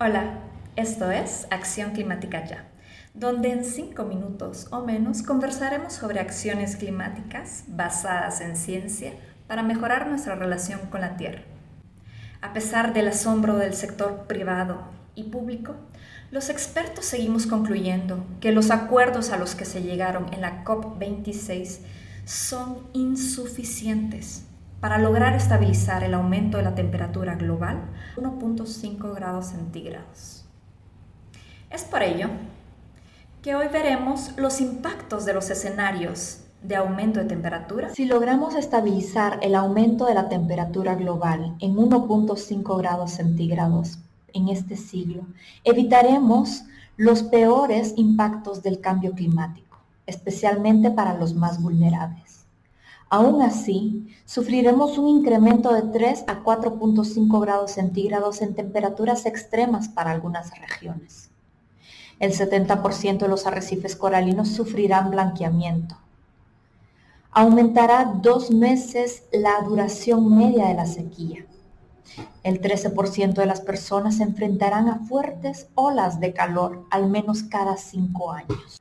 Hola, esto es Acción Climática Ya, donde en cinco minutos o menos conversaremos sobre acciones climáticas basadas en ciencia para mejorar nuestra relación con la Tierra. A pesar del asombro del sector privado y público, los expertos seguimos concluyendo que los acuerdos a los que se llegaron en la COP26 son insuficientes para lograr estabilizar el aumento de la temperatura global 1.5 grados centígrados. Es por ello que hoy veremos los impactos de los escenarios de aumento de temperatura. Si logramos estabilizar el aumento de la temperatura global en 1.5 grados centígrados en este siglo, evitaremos los peores impactos del cambio climático, especialmente para los más vulnerables. Aún así, sufriremos un incremento de 3 a 4.5 grados centígrados en temperaturas extremas para algunas regiones. El 70% de los arrecifes coralinos sufrirán blanqueamiento. Aumentará dos meses la duración media de la sequía. El 13% de las personas se enfrentarán a fuertes olas de calor al menos cada cinco años.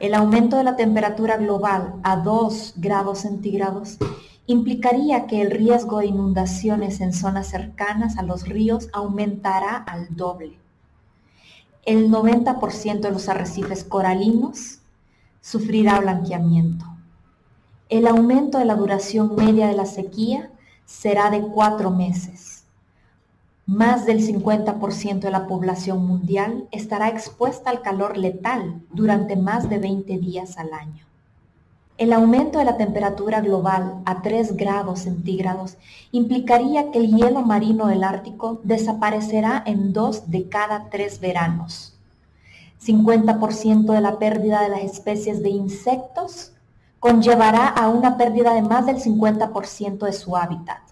El aumento de la temperatura global a 2 grados centígrados implicaría que el riesgo de inundaciones en zonas cercanas a los ríos aumentará al doble. El 90% de los arrecifes coralinos sufrirá blanqueamiento. El aumento de la duración media de la sequía será de cuatro meses más del 50% de la población mundial estará expuesta al calor letal durante más de 20 días al año. El aumento de la temperatura global a 3 grados centígrados implicaría que el hielo marino del Ártico desaparecerá en dos de cada tres veranos. 50% de la pérdida de las especies de insectos conllevará a una pérdida de más del 50% de su hábitat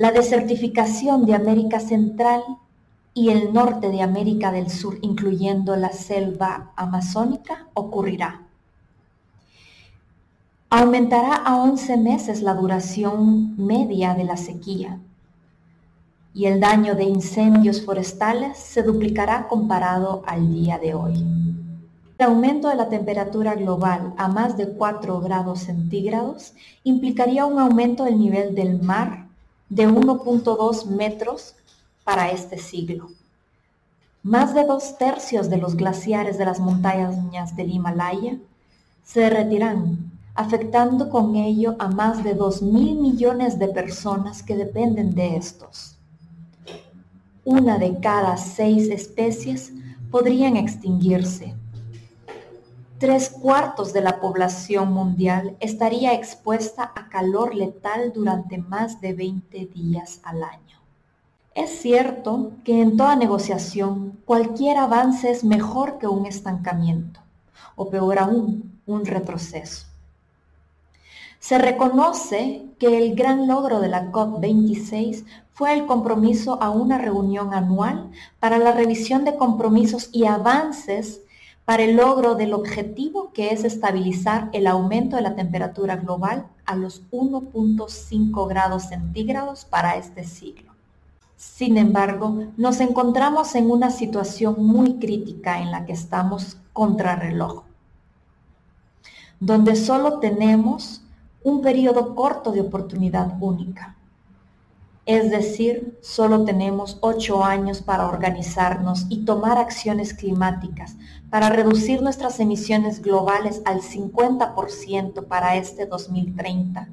la desertificación de América Central y el norte de América del Sur, incluyendo la selva amazónica, ocurrirá. Aumentará a 11 meses la duración media de la sequía y el daño de incendios forestales se duplicará comparado al día de hoy. El aumento de la temperatura global a más de 4 grados centígrados implicaría un aumento del nivel del mar de 1.2 metros para este siglo. Más de dos tercios de los glaciares de las montañas del Himalaya se derretirán, afectando con ello a más de 2 mil millones de personas que dependen de estos. Una de cada seis especies podrían extinguirse tres cuartos de la población mundial estaría expuesta a calor letal durante más de 20 días al año. Es cierto que en toda negociación cualquier avance es mejor que un estancamiento, o peor aún, un retroceso. Se reconoce que el gran logro de la COP26 fue el compromiso a una reunión anual para la revisión de compromisos y avances para el logro del objetivo que es estabilizar el aumento de la temperatura global a los 1.5 grados centígrados para este siglo. Sin embargo, nos encontramos en una situación muy crítica en la que estamos contrarreloj, donde solo tenemos un periodo corto de oportunidad única. Es decir, solo tenemos ocho años para organizarnos y tomar acciones climáticas para reducir nuestras emisiones globales al 50% para este 2030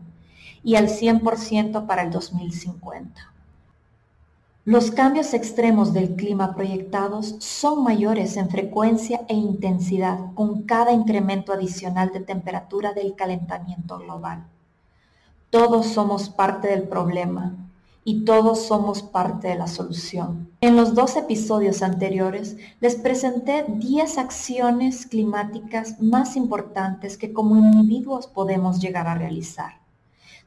y al 100% para el 2050. Los cambios extremos del clima proyectados son mayores en frecuencia e intensidad con cada incremento adicional de temperatura del calentamiento global. Todos somos parte del problema y todos somos parte de la solución. En los dos episodios anteriores les presenté 10 acciones climáticas más importantes que como individuos podemos llegar a realizar.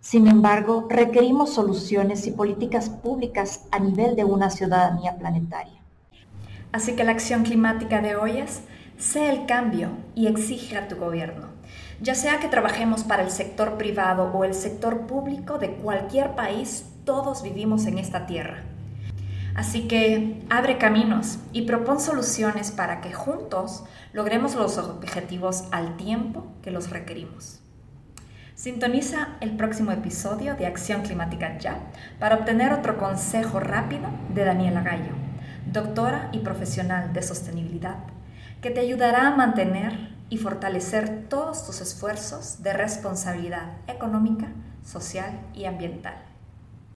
Sin embargo, requerimos soluciones y políticas públicas a nivel de una ciudadanía planetaria. Así que la acción climática de hoy es, sé el cambio y exige a tu gobierno. Ya sea que trabajemos para el sector privado o el sector público de cualquier país, todos vivimos en esta tierra. Así que abre caminos y propon soluciones para que juntos logremos los objetivos al tiempo que los requerimos. Sintoniza el próximo episodio de Acción Climática Ya para obtener otro consejo rápido de Daniela Gallo, doctora y profesional de sostenibilidad, que te ayudará a mantener y fortalecer todos tus esfuerzos de responsabilidad económica, social y ambiental.